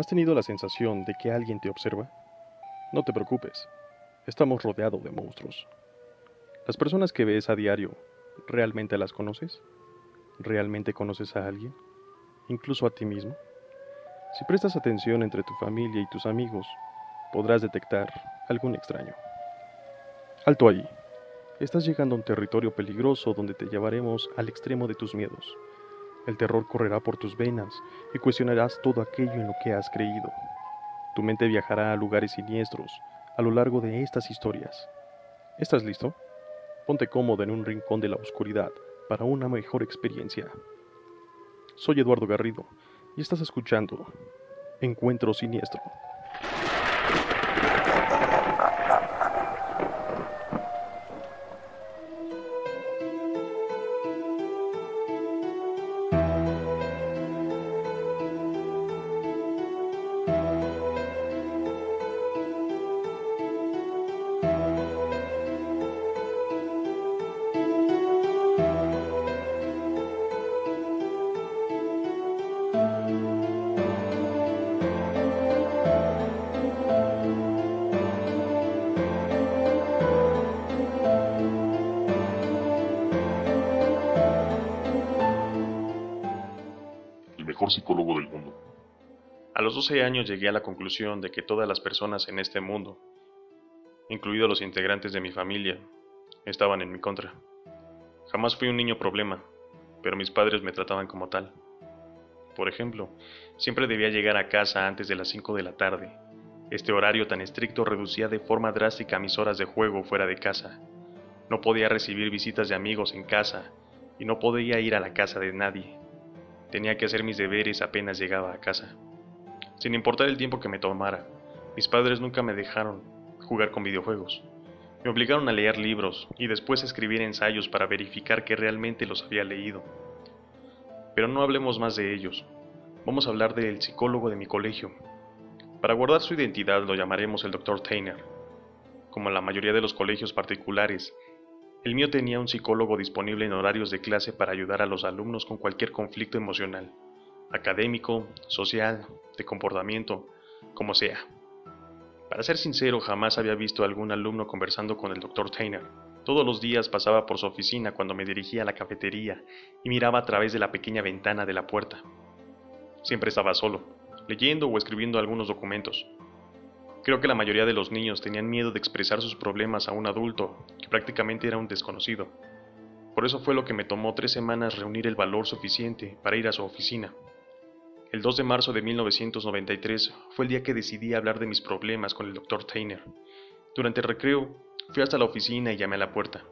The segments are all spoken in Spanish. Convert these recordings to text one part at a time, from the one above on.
¿Has tenido la sensación de que alguien te observa? No te preocupes, estamos rodeados de monstruos. Las personas que ves a diario, ¿realmente las conoces? ¿Realmente conoces a alguien? ¿Incluso a ti mismo? Si prestas atención entre tu familia y tus amigos, podrás detectar algún extraño. Alto ahí. Estás llegando a un territorio peligroso donde te llevaremos al extremo de tus miedos. El terror correrá por tus venas y cuestionarás todo aquello en lo que has creído. Tu mente viajará a lugares siniestros a lo largo de estas historias. ¿Estás listo? Ponte cómodo en un rincón de la oscuridad para una mejor experiencia. Soy Eduardo Garrido y estás escuchando Encuentro Siniestro. Psicólogo del mundo. A los 12 años llegué a la conclusión de que todas las personas en este mundo, incluidos los integrantes de mi familia, estaban en mi contra. Jamás fui un niño problema, pero mis padres me trataban como tal. Por ejemplo, siempre debía llegar a casa antes de las 5 de la tarde. Este horario tan estricto reducía de forma drástica mis horas de juego fuera de casa. No podía recibir visitas de amigos en casa y no podía ir a la casa de nadie. Tenía que hacer mis deberes apenas llegaba a casa. Sin importar el tiempo que me tomara, mis padres nunca me dejaron jugar con videojuegos. Me obligaron a leer libros y después a escribir ensayos para verificar que realmente los había leído. Pero no hablemos más de ellos. Vamos a hablar del psicólogo de mi colegio. Para guardar su identidad lo llamaremos el Dr. Tainer. Como en la mayoría de los colegios particulares, el mío tenía un psicólogo disponible en horarios de clase para ayudar a los alumnos con cualquier conflicto emocional, académico, social, de comportamiento, como sea. Para ser sincero, jamás había visto a algún alumno conversando con el Dr. Tainer. Todos los días pasaba por su oficina cuando me dirigía a la cafetería y miraba a través de la pequeña ventana de la puerta. Siempre estaba solo, leyendo o escribiendo algunos documentos. Creo que la mayoría de los niños tenían miedo de expresar sus problemas a un adulto, que prácticamente era un desconocido. Por eso fue lo que me tomó tres semanas reunir el valor suficiente para ir a su oficina. El 2 de marzo de 1993 fue el día que decidí hablar de mis problemas con el Dr. Tainer. Durante el recreo, fui hasta la oficina y llamé a la puerta.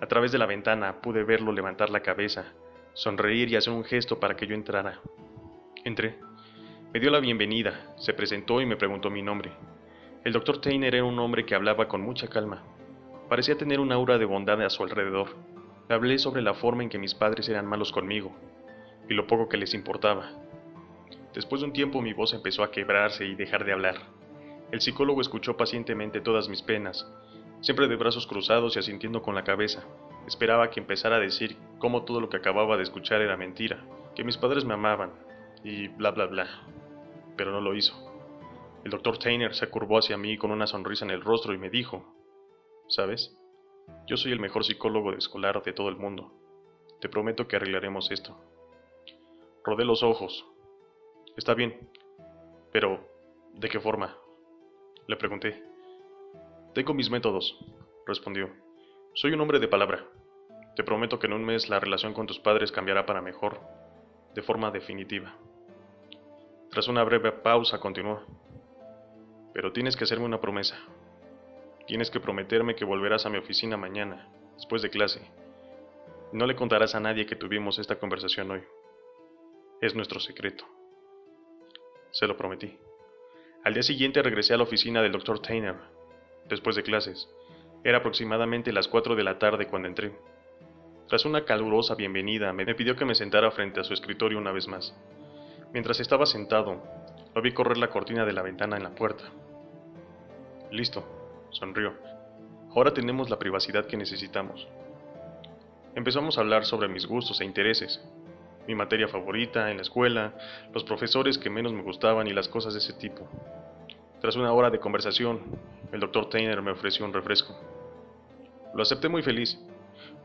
A través de la ventana pude verlo levantar la cabeza, sonreír y hacer un gesto para que yo entrara. Entré. Me dio la bienvenida, se presentó y me preguntó mi nombre. El doctor Tainer era un hombre que hablaba con mucha calma. Parecía tener un aura de bondad a su alrededor. Hablé sobre la forma en que mis padres eran malos conmigo y lo poco que les importaba. Después de un tiempo mi voz empezó a quebrarse y dejar de hablar. El psicólogo escuchó pacientemente todas mis penas, siempre de brazos cruzados y asintiendo con la cabeza. Esperaba que empezara a decir cómo todo lo que acababa de escuchar era mentira, que mis padres me amaban y bla bla bla. Pero no lo hizo. El doctor Tainer se curvó hacia mí con una sonrisa en el rostro y me dijo, ¿sabes? Yo soy el mejor psicólogo de escolar de todo el mundo. Te prometo que arreglaremos esto. Rodé los ojos. Está bien. Pero, ¿de qué forma? Le pregunté. Tengo mis métodos, respondió. Soy un hombre de palabra. Te prometo que en un mes la relación con tus padres cambiará para mejor, de forma definitiva. Tras una breve pausa continuó. Pero tienes que hacerme una promesa. Tienes que prometerme que volverás a mi oficina mañana, después de clase. No le contarás a nadie que tuvimos esta conversación hoy. Es nuestro secreto. Se lo prometí. Al día siguiente regresé a la oficina del Dr. Tainer, después de clases. Era aproximadamente las 4 de la tarde cuando entré. Tras una calurosa bienvenida, me pidió que me sentara frente a su escritorio una vez más. Mientras estaba sentado, lo vi correr la cortina de la ventana en la puerta. Listo, sonrió. Ahora tenemos la privacidad que necesitamos. Empezamos a hablar sobre mis gustos e intereses. mi materia favorita en la escuela, los profesores que menos me gustaban y las cosas de ese tipo. Tras una hora de conversación, el doctor Tainer me ofreció un refresco. Lo acepté muy feliz,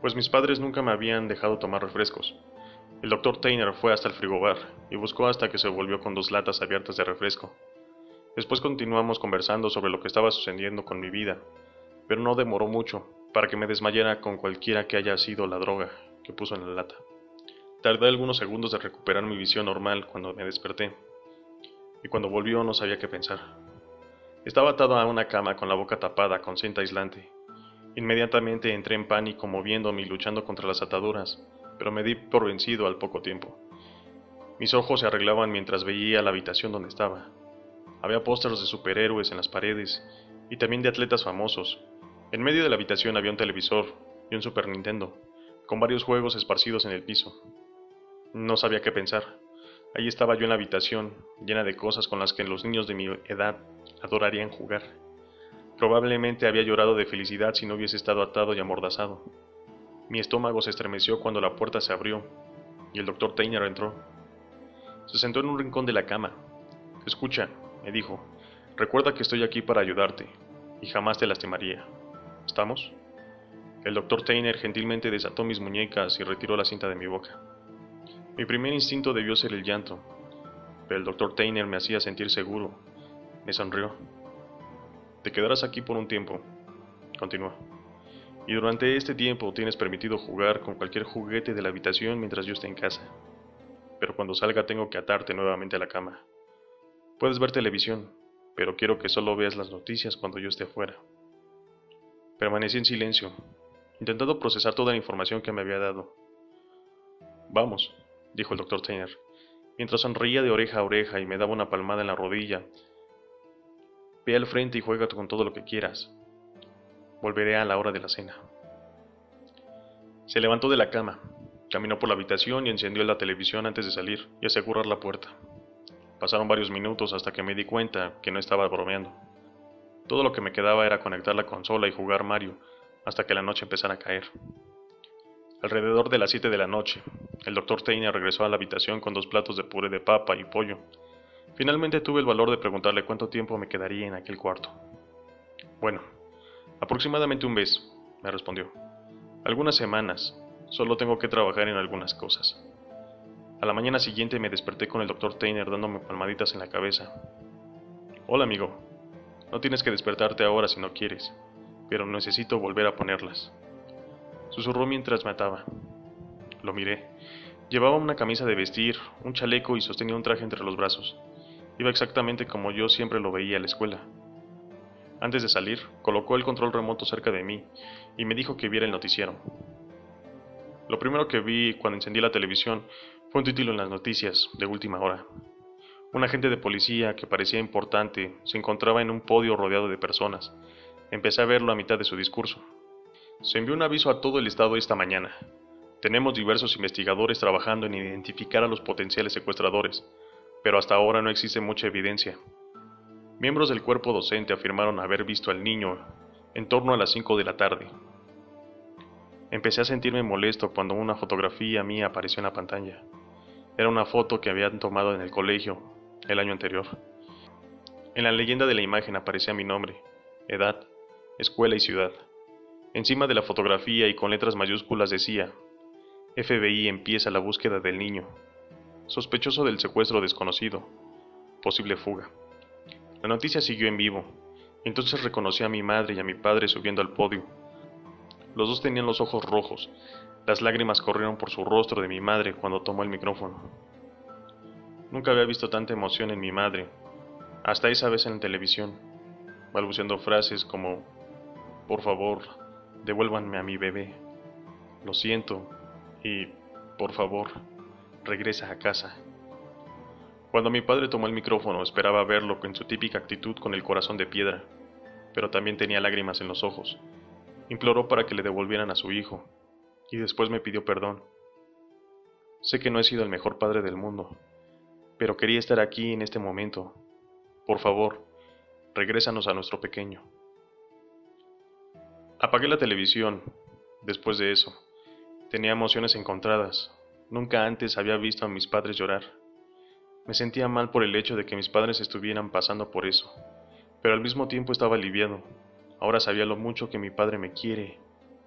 pues mis padres nunca me habían dejado tomar refrescos. El doctor Tainer fue hasta el frigobar y buscó hasta que se volvió con dos latas abiertas de refresco. Después continuamos conversando sobre lo que estaba sucediendo con mi vida, pero no demoró mucho para que me desmayara con cualquiera que haya sido la droga que puso en la lata. Tardé algunos segundos de recuperar mi visión normal cuando me desperté, y cuando volvió no sabía qué pensar. Estaba atado a una cama con la boca tapada con cinta aislante. Inmediatamente entré en pánico moviéndome y luchando contra las ataduras, pero me di por vencido al poco tiempo. Mis ojos se arreglaban mientras veía la habitación donde estaba. Había pósters de superhéroes en las paredes y también de atletas famosos. En medio de la habitación había un televisor y un Super Nintendo, con varios juegos esparcidos en el piso. No sabía qué pensar. Ahí estaba yo en la habitación, llena de cosas con las que los niños de mi edad adorarían jugar. Probablemente había llorado de felicidad si no hubiese estado atado y amordazado. Mi estómago se estremeció cuando la puerta se abrió y el doctor Tainer entró. Se sentó en un rincón de la cama. Escucha, me dijo, recuerda que estoy aquí para ayudarte y jamás te lastimaría. ¿Estamos? El doctor Tainer gentilmente desató mis muñecas y retiró la cinta de mi boca. Mi primer instinto debió ser el llanto, pero el doctor Tainer me hacía sentir seguro. Me sonrió. Te quedarás aquí por un tiempo, continuó. Y durante este tiempo tienes permitido jugar con cualquier juguete de la habitación mientras yo esté en casa. Pero cuando salga tengo que atarte nuevamente a la cama. Puedes ver televisión, pero quiero que solo veas las noticias cuando yo esté afuera. Permanecí en silencio, intentando procesar toda la información que me había dado. Vamos, dijo el doctor Tainer, mientras sonreía de oreja a oreja y me daba una palmada en la rodilla. Ve al frente y juega con todo lo que quieras. Volveré a la hora de la cena. Se levantó de la cama, caminó por la habitación y encendió la televisión antes de salir y asegurar la puerta. Pasaron varios minutos hasta que me di cuenta que no estaba bromeando. Todo lo que me quedaba era conectar la consola y jugar Mario hasta que la noche empezara a caer. Alrededor de las 7 de la noche, el doctor Tainer regresó a la habitación con dos platos de puré de papa y pollo. Finalmente tuve el valor de preguntarle cuánto tiempo me quedaría en aquel cuarto. Bueno, aproximadamente un mes, me respondió. Algunas semanas, solo tengo que trabajar en algunas cosas. A la mañana siguiente me desperté con el doctor Tainer dándome palmaditas en la cabeza. Hola amigo, no tienes que despertarte ahora si no quieres, pero necesito volver a ponerlas. Susurró mientras me ataba. Lo miré. Llevaba una camisa de vestir, un chaleco y sostenía un traje entre los brazos. Iba exactamente como yo siempre lo veía a la escuela. Antes de salir, colocó el control remoto cerca de mí y me dijo que viera el noticiero. Lo primero que vi cuando encendí la televisión fue un título en las noticias de última hora. Un agente de policía que parecía importante se encontraba en un podio rodeado de personas. Empecé a verlo a mitad de su discurso. Se envió un aviso a todo el estado esta mañana. Tenemos diversos investigadores trabajando en identificar a los potenciales secuestradores, pero hasta ahora no existe mucha evidencia. Miembros del cuerpo docente afirmaron haber visto al niño en torno a las 5 de la tarde. Empecé a sentirme molesto cuando una fotografía mía apareció en la pantalla. Era una foto que habían tomado en el colegio el año anterior. En la leyenda de la imagen aparecía mi nombre, edad, escuela y ciudad. Encima de la fotografía y con letras mayúsculas decía, FBI empieza la búsqueda del niño, sospechoso del secuestro desconocido, posible fuga. La noticia siguió en vivo, entonces reconocí a mi madre y a mi padre subiendo al podio. Los dos tenían los ojos rojos, las lágrimas corrieron por su rostro de mi madre cuando tomó el micrófono. Nunca había visto tanta emoción en mi madre, hasta esa vez en la televisión, balbuceando frases como, por favor, devuélvanme a mi bebé. Lo siento y, por favor, regresa a casa. Cuando mi padre tomó el micrófono esperaba verlo en su típica actitud con el corazón de piedra, pero también tenía lágrimas en los ojos. Imploró para que le devolvieran a su hijo, y después me pidió perdón. Sé que no he sido el mejor padre del mundo, pero quería estar aquí en este momento. Por favor, regrésanos a nuestro pequeño. Apagué la televisión después de eso. Tenía emociones encontradas. Nunca antes había visto a mis padres llorar. Me sentía mal por el hecho de que mis padres estuvieran pasando por eso, pero al mismo tiempo estaba aliviado. Ahora sabía lo mucho que mi padre me quiere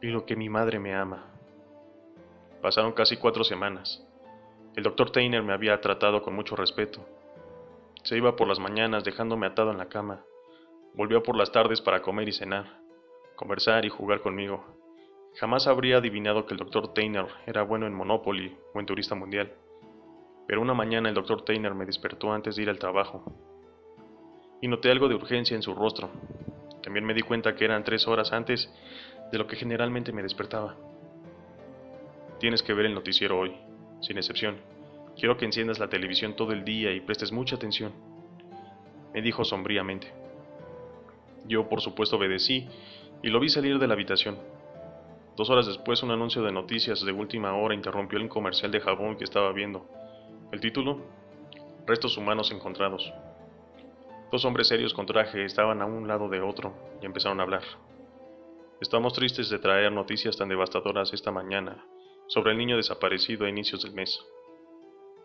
y lo que mi madre me ama. Pasaron casi cuatro semanas. El doctor Tainer me había tratado con mucho respeto. Se iba por las mañanas dejándome atado en la cama. Volvió por las tardes para comer y cenar, conversar y jugar conmigo. Jamás habría adivinado que el doctor Tainer era bueno en Monopoly o en Turista Mundial. Pero una mañana el doctor Tainer me despertó antes de ir al trabajo. Y noté algo de urgencia en su rostro. También me di cuenta que eran tres horas antes de lo que generalmente me despertaba. Tienes que ver el noticiero hoy, sin excepción. Quiero que enciendas la televisión todo el día y prestes mucha atención, me dijo sombríamente. Yo, por supuesto, obedecí y lo vi salir de la habitación. Dos horas después, un anuncio de noticias de última hora interrumpió el comercial de jabón que estaba viendo. El título, Restos humanos encontrados. Dos hombres serios con traje estaban a un lado de otro y empezaron a hablar. Estamos tristes de traer noticias tan devastadoras esta mañana, sobre el niño desaparecido a inicios del mes.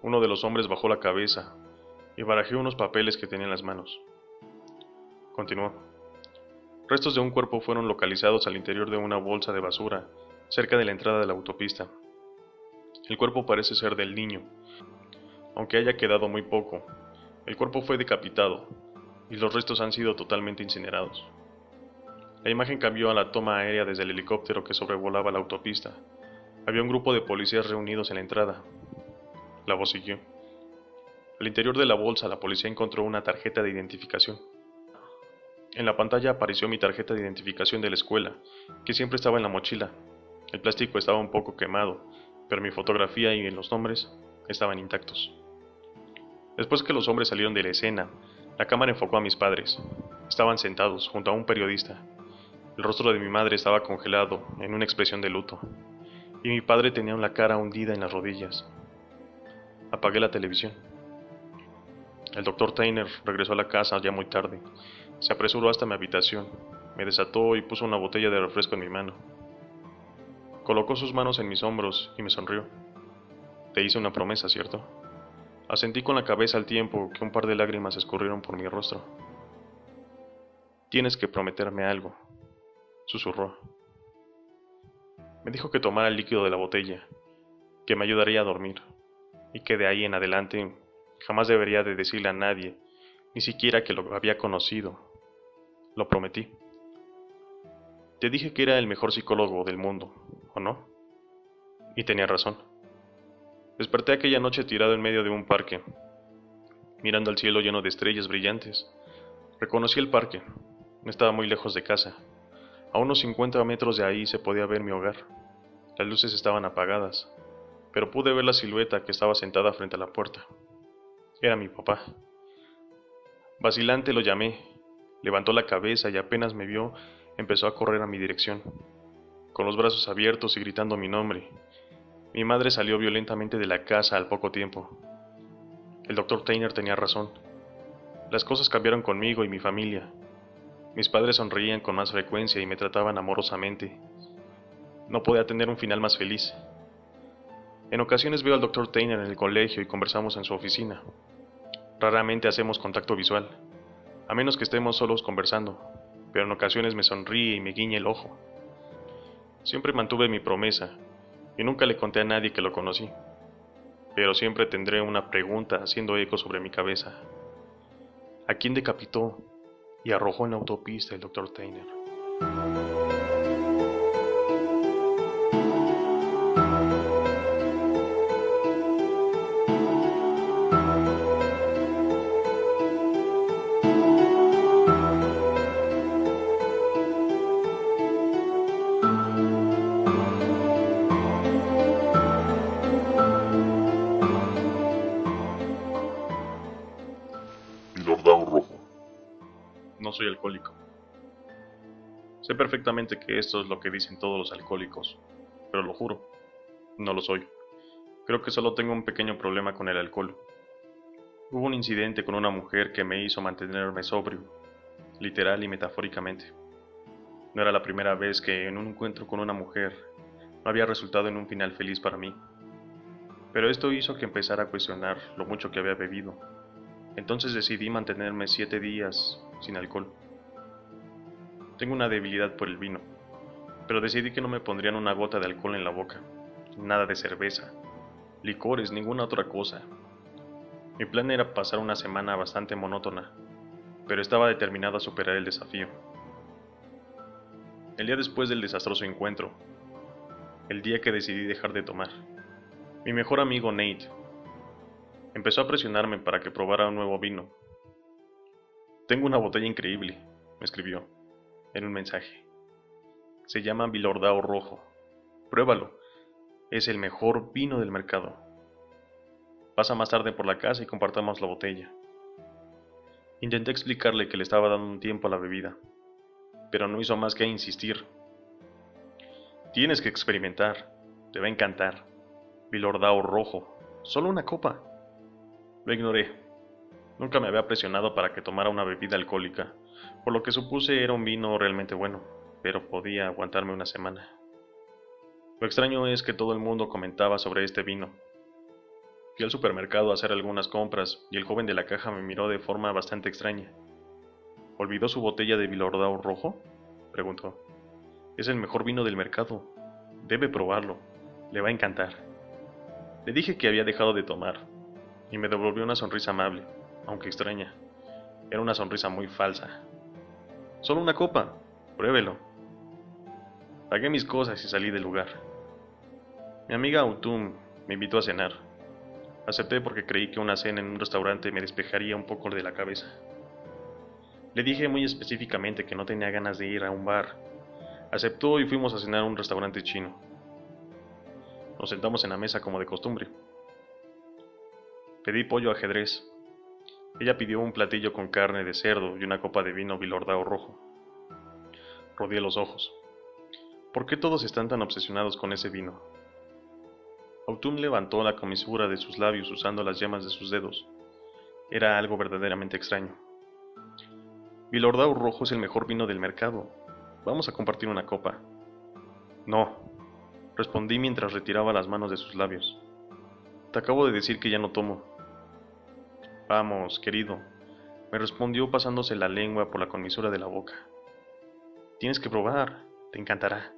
Uno de los hombres bajó la cabeza y barajeó unos papeles que tenía en las manos. Continuó. Restos de un cuerpo fueron localizados al interior de una bolsa de basura, cerca de la entrada de la autopista. El cuerpo parece ser del niño, aunque haya quedado muy poco. El cuerpo fue decapitado y los restos han sido totalmente incinerados. La imagen cambió a la toma aérea desde el helicóptero que sobrevolaba la autopista, había un grupo de policías reunidos en la entrada. La voz siguió. Al interior de la bolsa, la policía encontró una tarjeta de identificación. En la pantalla apareció mi tarjeta de identificación de la escuela, que siempre estaba en la mochila. El plástico estaba un poco quemado, pero mi fotografía y los nombres estaban intactos. Después que los hombres salieron de la escena, la cámara enfocó a mis padres. Estaban sentados junto a un periodista. El rostro de mi madre estaba congelado en una expresión de luto y mi padre tenía la cara hundida en las rodillas. Apagué la televisión. El doctor Tainer regresó a la casa ya muy tarde. Se apresuró hasta mi habitación, me desató y puso una botella de refresco en mi mano. Colocó sus manos en mis hombros y me sonrió. Te hice una promesa, ¿cierto? Asentí con la cabeza al tiempo que un par de lágrimas escurrieron por mi rostro. Tienes que prometerme algo, susurró. Me dijo que tomara el líquido de la botella, que me ayudaría a dormir, y que de ahí en adelante jamás debería de decirle a nadie, ni siquiera que lo había conocido. Lo prometí. Te dije que era el mejor psicólogo del mundo, ¿o no? Y tenía razón. Desperté aquella noche tirado en medio de un parque, mirando al cielo lleno de estrellas brillantes. Reconocí el parque. No estaba muy lejos de casa. A unos 50 metros de ahí se podía ver mi hogar. Las luces estaban apagadas, pero pude ver la silueta que estaba sentada frente a la puerta. Era mi papá. Vacilante lo llamé. Levantó la cabeza y apenas me vio, empezó a correr a mi dirección, con los brazos abiertos y gritando mi nombre. Mi madre salió violentamente de la casa al poco tiempo. El doctor Tainer tenía razón. Las cosas cambiaron conmigo y mi familia. Mis padres sonreían con más frecuencia y me trataban amorosamente. No podía tener un final más feliz. En ocasiones veo al Dr. Tainer en el colegio y conversamos en su oficina. Raramente hacemos contacto visual, a menos que estemos solos conversando, pero en ocasiones me sonríe y me guiña el ojo. Siempre mantuve mi promesa y nunca le conté a nadie que lo conocí, pero siempre tendré una pregunta haciendo eco sobre mi cabeza. ¿A quién decapitó y arrojó en la autopista el Dr. Tainer. Perfectamente que esto es lo que dicen todos los alcohólicos, pero lo juro, no lo soy. Creo que solo tengo un pequeño problema con el alcohol. Hubo un incidente con una mujer que me hizo mantenerme sobrio, literal y metafóricamente. No era la primera vez que en un encuentro con una mujer no había resultado en un final feliz para mí. Pero esto hizo que empezara a cuestionar lo mucho que había bebido. Entonces decidí mantenerme siete días sin alcohol. Tengo una debilidad por el vino, pero decidí que no me pondrían una gota de alcohol en la boca, nada de cerveza, licores, ninguna otra cosa. Mi plan era pasar una semana bastante monótona, pero estaba determinado a superar el desafío. El día después del desastroso encuentro, el día que decidí dejar de tomar, mi mejor amigo Nate empezó a presionarme para que probara un nuevo vino. Tengo una botella increíble, me escribió en un mensaje. Se llama Bilordao Rojo. Pruébalo. Es el mejor vino del mercado. Pasa más tarde por la casa y compartamos la botella. Intenté explicarle que le estaba dando un tiempo a la bebida, pero no hizo más que insistir. Tienes que experimentar, te va a encantar. Bilordao rojo, solo una copa. Lo ignoré. Nunca me había presionado para que tomara una bebida alcohólica, por lo que supuse era un vino realmente bueno, pero podía aguantarme una semana. Lo extraño es que todo el mundo comentaba sobre este vino, Fui al supermercado a hacer algunas compras y el joven de la caja me miró de forma bastante extraña. ¿Olvidó su botella de Bilordao rojo? preguntó. Es el mejor vino del mercado. Debe probarlo. Le va a encantar. Le dije que había dejado de tomar y me devolvió una sonrisa amable, aunque extraña. Era una sonrisa muy falsa. Solo una copa. Pruébelo. Pagué mis cosas y salí del lugar. Mi amiga Autumn me invitó a cenar. Acepté porque creí que una cena en un restaurante me despejaría un poco de la cabeza. Le dije muy específicamente que no tenía ganas de ir a un bar. Aceptó y fuimos a cenar a un restaurante chino. Nos sentamos en la mesa como de costumbre. Pedí pollo ajedrez. Ella pidió un platillo con carne de cerdo y una copa de vino bilordao rojo. Rodeé los ojos. ¿Por qué todos están tan obsesionados con ese vino? Autumn levantó la comisura de sus labios usando las yemas de sus dedos. Era algo verdaderamente extraño. Bilordao rojo es el mejor vino del mercado. Vamos a compartir una copa. No, respondí mientras retiraba las manos de sus labios. Te acabo de decir que ya no tomo. Vamos, querido, me respondió pasándose la lengua por la comisura de la boca. Tienes que probar, te encantará.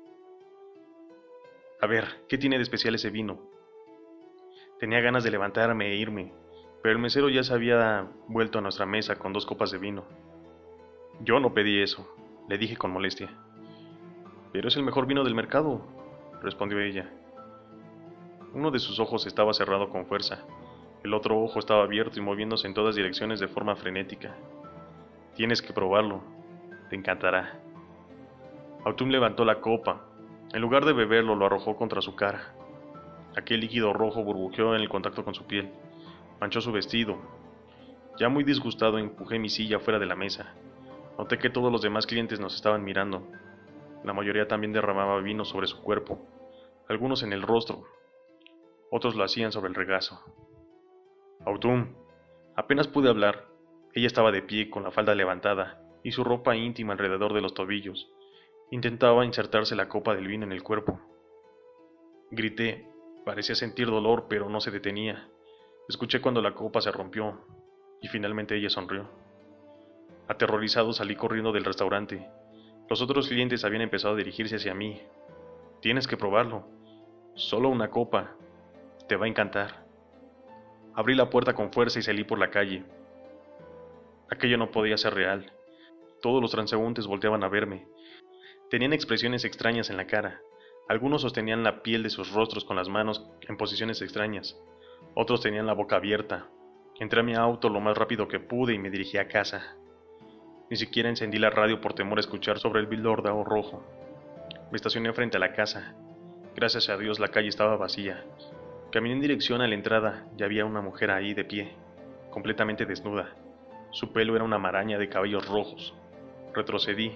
A ver, ¿qué tiene de especial ese vino? Tenía ganas de levantarme e irme, pero el mesero ya se había vuelto a nuestra mesa con dos copas de vino. Yo no pedí eso, le dije con molestia. Pero es el mejor vino del mercado, respondió ella. Uno de sus ojos estaba cerrado con fuerza, el otro ojo estaba abierto y moviéndose en todas direcciones de forma frenética. Tienes que probarlo, te encantará. Autumn levantó la copa. En lugar de beberlo, lo arrojó contra su cara. Aquel líquido rojo burbujeó en el contacto con su piel, manchó su vestido. Ya muy disgustado empujé mi silla fuera de la mesa. Noté que todos los demás clientes nos estaban mirando. La mayoría también derramaba vino sobre su cuerpo, algunos en el rostro, otros lo hacían sobre el regazo. Autumn. Apenas pude hablar. Ella estaba de pie con la falda levantada y su ropa íntima alrededor de los tobillos. Intentaba insertarse la copa del vino en el cuerpo. Grité, Parecía sentir dolor, pero no se detenía. Escuché cuando la copa se rompió y finalmente ella sonrió. Aterrorizado salí corriendo del restaurante. Los otros clientes habían empezado a dirigirse hacia mí. Tienes que probarlo. Solo una copa. Te va a encantar. Abrí la puerta con fuerza y salí por la calle. Aquello no podía ser real. Todos los transeúntes volteaban a verme. Tenían expresiones extrañas en la cara. Algunos sostenían la piel de sus rostros con las manos en posiciones extrañas. Otros tenían la boca abierta. Entré a mi auto lo más rápido que pude y me dirigí a casa. Ni siquiera encendí la radio por temor a escuchar sobre el bildordao rojo. Me estacioné frente a la casa. Gracias a Dios la calle estaba vacía. Caminé en dirección a la entrada y había una mujer ahí de pie, completamente desnuda. Su pelo era una maraña de cabellos rojos. Retrocedí,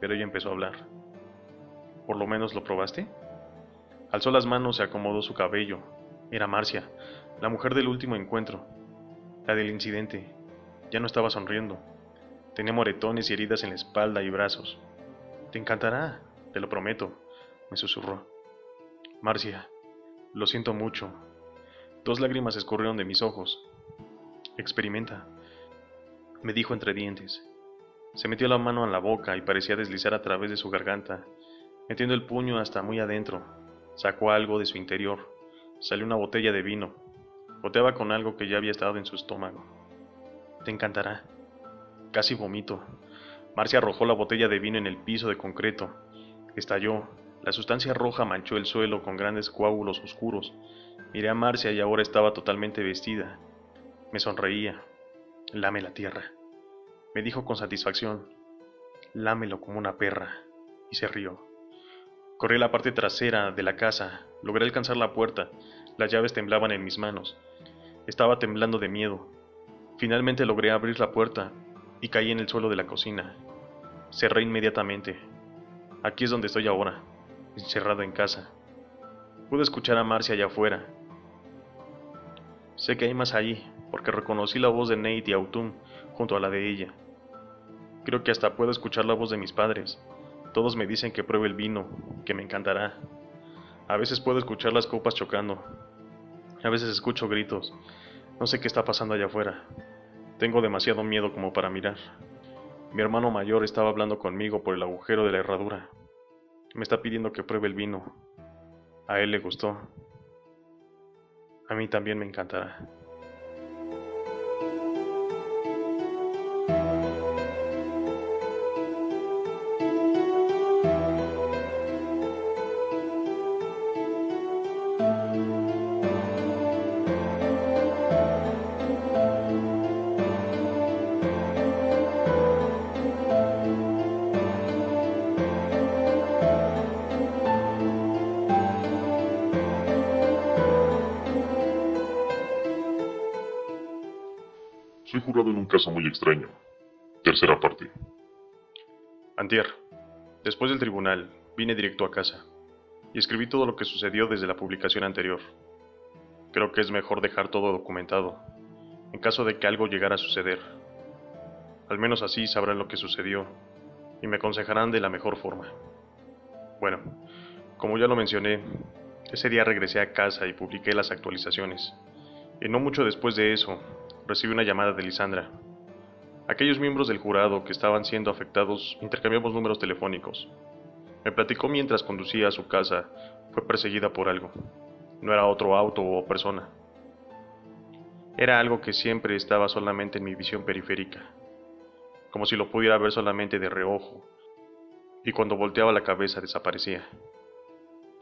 pero ella empezó a hablar. ¿Por lo menos lo probaste? Alzó las manos y acomodó su cabello. Era Marcia, la mujer del último encuentro, la del incidente. Ya no estaba sonriendo. Tenía moretones y heridas en la espalda y brazos. Te encantará, te lo prometo, me susurró. Marcia, lo siento mucho. Dos lágrimas escurrieron de mis ojos. Experimenta, me dijo entre dientes. Se metió la mano en la boca y parecía deslizar a través de su garganta, metiendo el puño hasta muy adentro. Sacó algo de su interior. Salió una botella de vino. Goteaba con algo que ya había estado en su estómago. Te encantará. Casi vomito. Marcia arrojó la botella de vino en el piso de concreto. Estalló. La sustancia roja manchó el suelo con grandes coágulos oscuros. Miré a Marcia y ahora estaba totalmente vestida. Me sonreía. Lame la tierra me dijo con satisfacción, lámelo como una perra, y se rió. Corrí a la parte trasera de la casa, logré alcanzar la puerta, las llaves temblaban en mis manos. Estaba temblando de miedo. Finalmente logré abrir la puerta y caí en el suelo de la cocina. Cerré inmediatamente. Aquí es donde estoy ahora, encerrado en casa. Pude escuchar a Marcia allá afuera. Sé que hay más allí, porque reconocí la voz de Nate y Autumn junto a la de ella. Creo que hasta puedo escuchar la voz de mis padres. Todos me dicen que pruebe el vino, que me encantará. A veces puedo escuchar las copas chocando. A veces escucho gritos. No sé qué está pasando allá afuera. Tengo demasiado miedo como para mirar. Mi hermano mayor estaba hablando conmigo por el agujero de la herradura. Me está pidiendo que pruebe el vino. A él le gustó. A mí también me encantará. Caso muy extraño. Tercera parte. Antier. Después del tribunal, vine directo a casa y escribí todo lo que sucedió desde la publicación anterior. Creo que es mejor dejar todo documentado, en caso de que algo llegara a suceder. Al menos así sabrán lo que sucedió y me aconsejarán de la mejor forma. Bueno, como ya lo mencioné, ese día regresé a casa y publiqué las actualizaciones. Y no mucho después de eso, recibí una llamada de Lisandra. Aquellos miembros del jurado que estaban siendo afectados intercambiamos números telefónicos. Me platicó mientras conducía a su casa, fue perseguida por algo. No era otro auto o persona. Era algo que siempre estaba solamente en mi visión periférica, como si lo pudiera ver solamente de reojo, y cuando volteaba la cabeza desaparecía.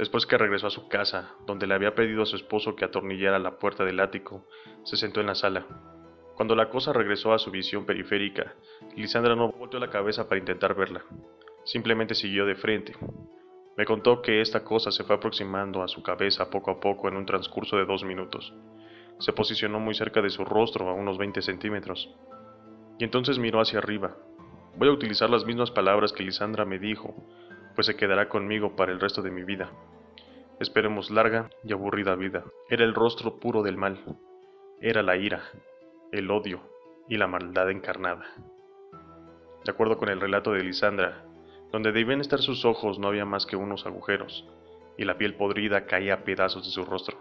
Después que regresó a su casa, donde le había pedido a su esposo que atornillara la puerta del ático, se sentó en la sala. Cuando la cosa regresó a su visión periférica, Lisandra no volteó la cabeza para intentar verla. Simplemente siguió de frente. Me contó que esta cosa se fue aproximando a su cabeza poco a poco en un transcurso de dos minutos. Se posicionó muy cerca de su rostro, a unos 20 centímetros. Y entonces miró hacia arriba. Voy a utilizar las mismas palabras que Lisandra me dijo, pues se quedará conmigo para el resto de mi vida. Esperemos larga y aburrida vida. Era el rostro puro del mal. Era la ira, el odio y la maldad encarnada. De acuerdo con el relato de Lisandra, donde debían estar sus ojos no había más que unos agujeros, y la piel podrida caía a pedazos de su rostro.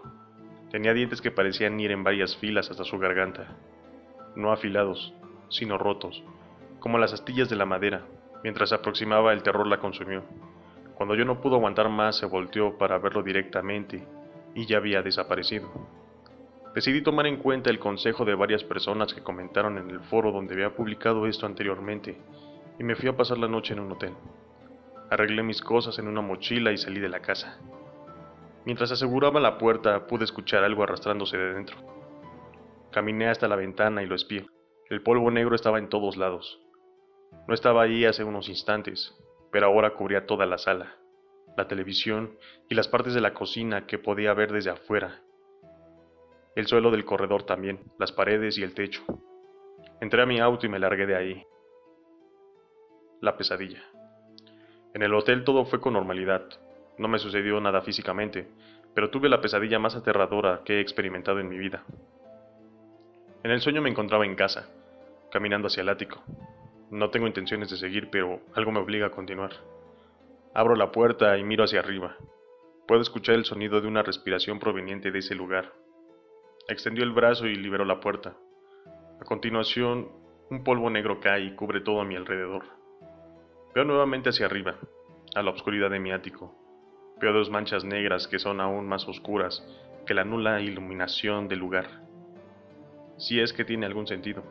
Tenía dientes que parecían ir en varias filas hasta su garganta, no afilados, sino rotos, como las astillas de la madera, Mientras se aproximaba el terror la consumió. Cuando yo no pudo aguantar más se volteó para verlo directamente y ya había desaparecido. Decidí tomar en cuenta el consejo de varias personas que comentaron en el foro donde había publicado esto anteriormente y me fui a pasar la noche en un hotel. Arreglé mis cosas en una mochila y salí de la casa. Mientras aseguraba la puerta pude escuchar algo arrastrándose de dentro. Caminé hasta la ventana y lo espié. El polvo negro estaba en todos lados. No estaba ahí hace unos instantes, pero ahora cubría toda la sala, la televisión y las partes de la cocina que podía ver desde afuera. El suelo del corredor también, las paredes y el techo. Entré a mi auto y me largué de ahí. La pesadilla. En el hotel todo fue con normalidad. No me sucedió nada físicamente, pero tuve la pesadilla más aterradora que he experimentado en mi vida. En el sueño me encontraba en casa, caminando hacia el ático. No tengo intenciones de seguir, pero algo me obliga a continuar. Abro la puerta y miro hacia arriba. Puedo escuchar el sonido de una respiración proveniente de ese lugar. Extendió el brazo y liberó la puerta. A continuación, un polvo negro cae y cubre todo a mi alrededor. Veo nuevamente hacia arriba, a la oscuridad de mi ático. Veo dos manchas negras que son aún más oscuras que la nula iluminación del lugar. Si es que tiene algún sentido.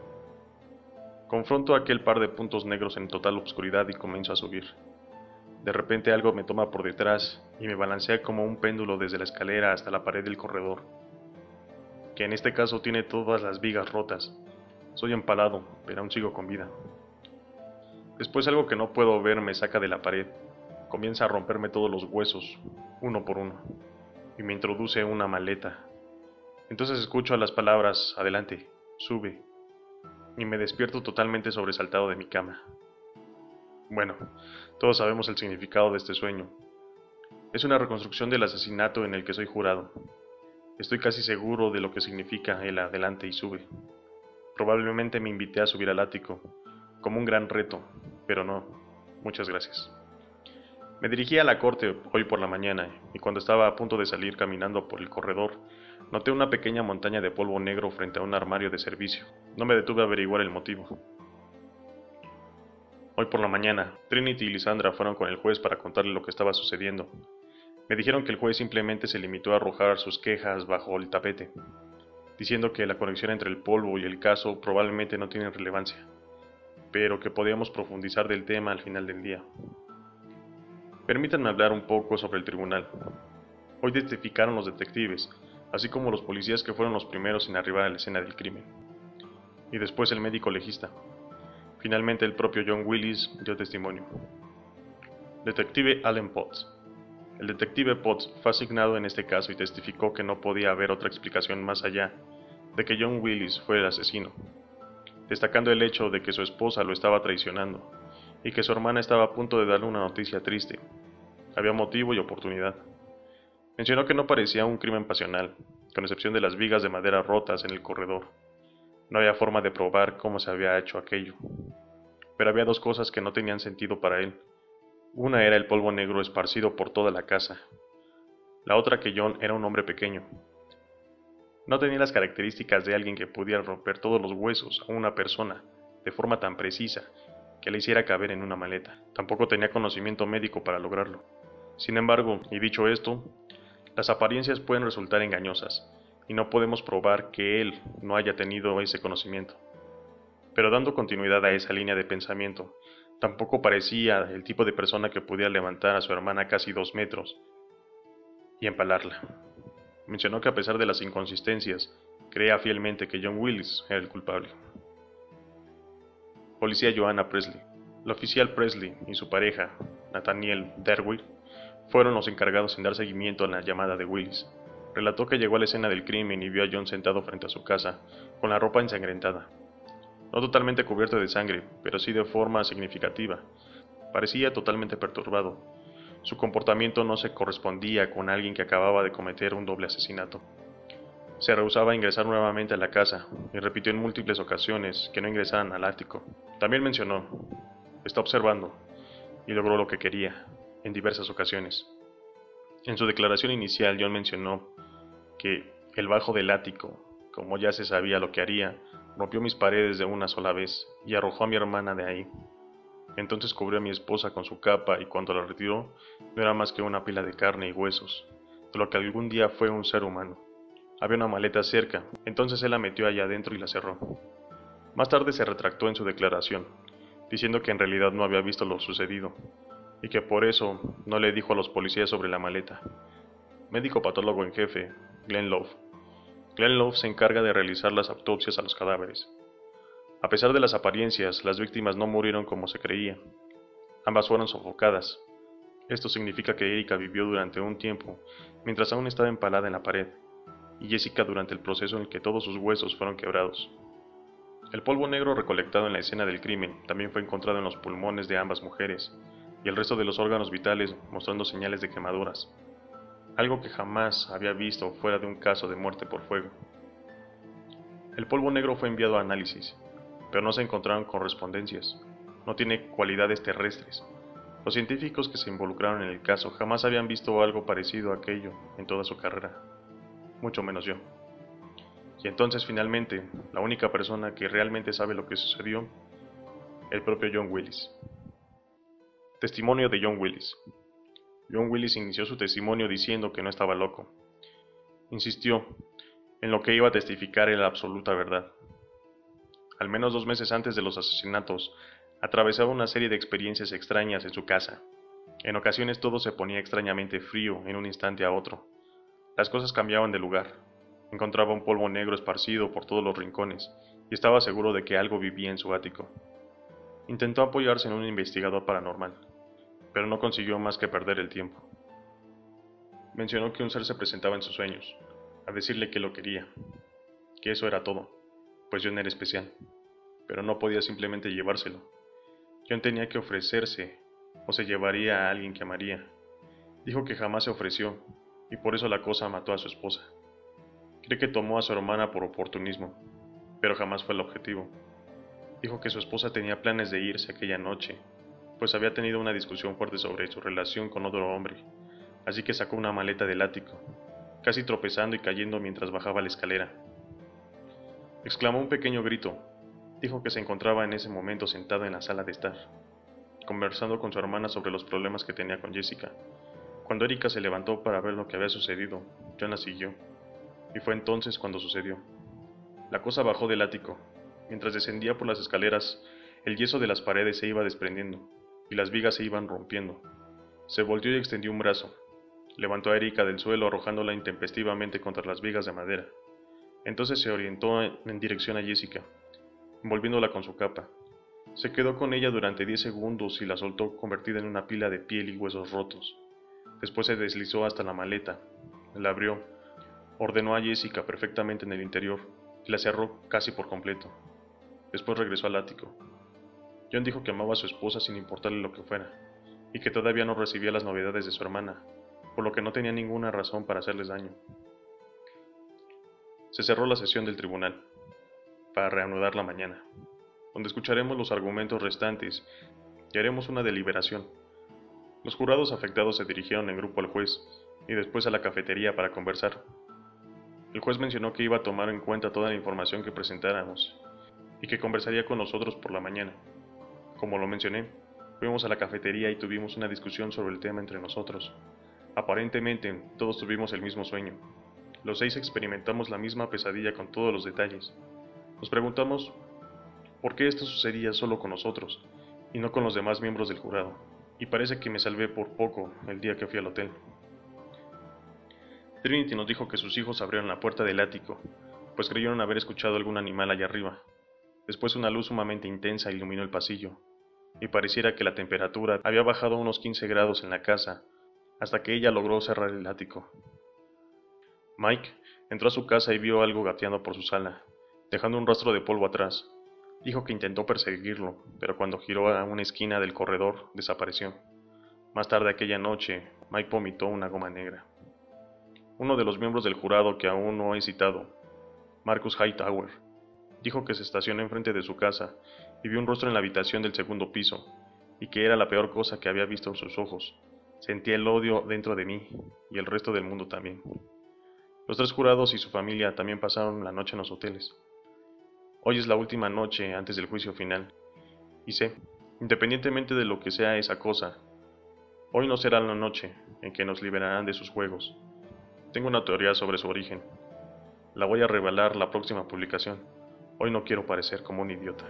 Confronto aquel par de puntos negros en total oscuridad y comienzo a subir. De repente algo me toma por detrás y me balancea como un péndulo desde la escalera hasta la pared del corredor, que en este caso tiene todas las vigas rotas. Soy empalado, pero aún sigo con vida. Después algo que no puedo ver me saca de la pared, comienza a romperme todos los huesos, uno por uno, y me introduce una maleta. Entonces escucho las palabras, adelante, sube, y me despierto totalmente sobresaltado de mi cama. Bueno, todos sabemos el significado de este sueño. Es una reconstrucción del asesinato en el que soy jurado. Estoy casi seguro de lo que significa el adelante y sube. Probablemente me invité a subir al ático, como un gran reto, pero no. Muchas gracias. Me dirigí a la corte hoy por la mañana y cuando estaba a punto de salir caminando por el corredor, noté una pequeña montaña de polvo negro frente a un armario de servicio. No me detuve a averiguar el motivo. Hoy por la mañana, Trinity y Lisandra fueron con el juez para contarle lo que estaba sucediendo. Me dijeron que el juez simplemente se limitó a arrojar sus quejas bajo el tapete, diciendo que la conexión entre el polvo y el caso probablemente no tiene relevancia, pero que podíamos profundizar del tema al final del día. Permítanme hablar un poco sobre el tribunal. Hoy testificaron los detectives, así como los policías que fueron los primeros en arribar a la escena del crimen, y después el médico legista. Finalmente el propio John Willis dio testimonio. Detective Allen Potts. El detective Potts fue asignado en este caso y testificó que no podía haber otra explicación más allá de que John Willis fue el asesino, destacando el hecho de que su esposa lo estaba traicionando y que su hermana estaba a punto de darle una noticia triste. Había motivo y oportunidad. Mencionó que no parecía un crimen pasional, con excepción de las vigas de madera rotas en el corredor no había forma de probar cómo se había hecho aquello. Pero había dos cosas que no tenían sentido para él. Una era el polvo negro esparcido por toda la casa. La otra que John era un hombre pequeño. No tenía las características de alguien que pudiera romper todos los huesos a una persona de forma tan precisa que le hiciera caber en una maleta. Tampoco tenía conocimiento médico para lograrlo. Sin embargo, y dicho esto, las apariencias pueden resultar engañosas, y no podemos probar que él no haya tenido ese conocimiento. Pero dando continuidad a esa línea de pensamiento, tampoco parecía el tipo de persona que pudiera levantar a su hermana casi dos metros y empalarla. Mencionó que a pesar de las inconsistencias, creía fielmente que John Willis era el culpable. Policía Joanna Presley. La oficial Presley y su pareja, Nathaniel Derwick, fueron los encargados en dar seguimiento a la llamada de Willis. Relató que llegó a la escena del crimen y vio a John sentado frente a su casa, con la ropa ensangrentada. No totalmente cubierto de sangre, pero sí de forma significativa. Parecía totalmente perturbado. Su comportamiento no se correspondía con alguien que acababa de cometer un doble asesinato. Se rehusaba a ingresar nuevamente a la casa y repitió en múltiples ocasiones que no ingresaran al ático. También mencionó, está observando, y logró lo que quería, en diversas ocasiones. En su declaración inicial, John mencionó que el bajo del ático, como ya se sabía lo que haría, rompió mis paredes de una sola vez y arrojó a mi hermana de ahí. Entonces cubrió a mi esposa con su capa y cuando la retiró no era más que una pila de carne y huesos, de lo que algún día fue un ser humano. Había una maleta cerca, entonces él la metió allá adentro y la cerró. Más tarde se retractó en su declaración, diciendo que en realidad no había visto lo sucedido, y que por eso no le dijo a los policías sobre la maleta. Médico patólogo en jefe, Glenn Love. Glenn Love se encarga de realizar las autopsias a los cadáveres. A pesar de las apariencias, las víctimas no murieron como se creía. Ambas fueron sofocadas. Esto significa que Erika vivió durante un tiempo mientras aún estaba empalada en la pared, y Jessica durante el proceso en el que todos sus huesos fueron quebrados. El polvo negro recolectado en la escena del crimen también fue encontrado en los pulmones de ambas mujeres, y el resto de los órganos vitales mostrando señales de quemaduras, algo que jamás había visto fuera de un caso de muerte por fuego. El polvo negro fue enviado a análisis, pero no se encontraron correspondencias, no tiene cualidades terrestres. Los científicos que se involucraron en el caso jamás habían visto algo parecido a aquello en toda su carrera, mucho menos yo. Y entonces finalmente, la única persona que realmente sabe lo que sucedió, el propio John Willis. Testimonio de John Willis. John Willis inició su testimonio diciendo que no estaba loco. Insistió en lo que iba a testificar era la absoluta verdad. Al menos dos meses antes de los asesinatos, atravesaba una serie de experiencias extrañas en su casa. En ocasiones todo se ponía extrañamente frío en un instante a otro. Las cosas cambiaban de lugar. Encontraba un polvo negro esparcido por todos los rincones y estaba seguro de que algo vivía en su ático. Intentó apoyarse en un investigador paranormal, pero no consiguió más que perder el tiempo. Mencionó que un ser se presentaba en sus sueños, a decirle que lo quería, que eso era todo, pues John era especial, pero no podía simplemente llevárselo. John tenía que ofrecerse, o se llevaría a alguien que amaría. Dijo que jamás se ofreció, y por eso la cosa mató a su esposa. Cree que tomó a su hermana por oportunismo, pero jamás fue el objetivo. Dijo que su esposa tenía planes de irse aquella noche, pues había tenido una discusión fuerte sobre su relación con otro hombre, así que sacó una maleta del ático, casi tropezando y cayendo mientras bajaba la escalera. Exclamó un pequeño grito. Dijo que se encontraba en ese momento sentado en la sala de estar, conversando con su hermana sobre los problemas que tenía con Jessica. Cuando Erika se levantó para ver lo que había sucedido, John la siguió, y fue entonces cuando sucedió. La cosa bajó del ático, Mientras descendía por las escaleras, el yeso de las paredes se iba desprendiendo y las vigas se iban rompiendo. Se volteó y extendió un brazo. Levantó a Erika del suelo arrojándola intempestivamente contra las vigas de madera. Entonces se orientó en dirección a Jessica, envolviéndola con su capa. Se quedó con ella durante diez segundos y la soltó convertida en una pila de piel y huesos rotos. Después se deslizó hasta la maleta, la abrió, ordenó a Jessica perfectamente en el interior y la cerró casi por completo. Después regresó al ático. John dijo que amaba a su esposa sin importarle lo que fuera, y que todavía no recibía las novedades de su hermana, por lo que no tenía ninguna razón para hacerles daño. Se cerró la sesión del tribunal, para reanudarla mañana, donde escucharemos los argumentos restantes y haremos una deliberación. Los jurados afectados se dirigieron en grupo al juez y después a la cafetería para conversar. El juez mencionó que iba a tomar en cuenta toda la información que presentáramos y que conversaría con nosotros por la mañana. Como lo mencioné, fuimos a la cafetería y tuvimos una discusión sobre el tema entre nosotros. Aparentemente, todos tuvimos el mismo sueño. Los seis experimentamos la misma pesadilla con todos los detalles. Nos preguntamos por qué esto sucedía solo con nosotros y no con los demás miembros del jurado. Y parece que me salvé por poco el día que fui al hotel. Trinity nos dijo que sus hijos abrieron la puerta del ático, pues creyeron haber escuchado algún animal allá arriba, Después una luz sumamente intensa iluminó el pasillo, y pareciera que la temperatura había bajado unos 15 grados en la casa, hasta que ella logró cerrar el ático. Mike entró a su casa y vio algo gateando por su sala, dejando un rastro de polvo atrás. Dijo que intentó perseguirlo, pero cuando giró a una esquina del corredor desapareció. Más tarde aquella noche, Mike vomitó una goma negra. Uno de los miembros del jurado que aún no he citado, Marcus Hightower, Dijo que se estacionó enfrente de su casa y vio un rostro en la habitación del segundo piso, y que era la peor cosa que había visto en sus ojos. Sentía el odio dentro de mí, y el resto del mundo también. Los tres jurados y su familia también pasaron la noche en los hoteles. Hoy es la última noche antes del juicio final, y sé, independientemente de lo que sea esa cosa, hoy no será la noche en que nos liberarán de sus juegos. Tengo una teoría sobre su origen. La voy a revelar la próxima publicación. Hoy no quiero parecer como un idiota.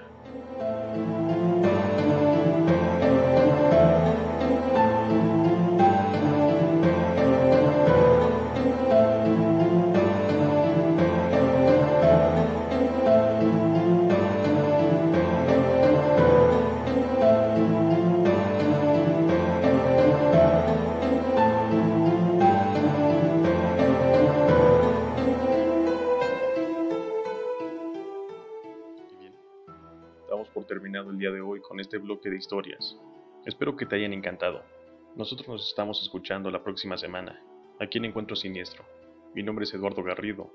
Bloque de historias. Espero que te hayan encantado. Nosotros nos estamos escuchando la próxima semana, aquí en Encuentro Siniestro. Mi nombre es Eduardo Garrido,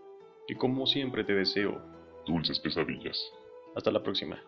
y como siempre te deseo dulces pesadillas. Hasta la próxima.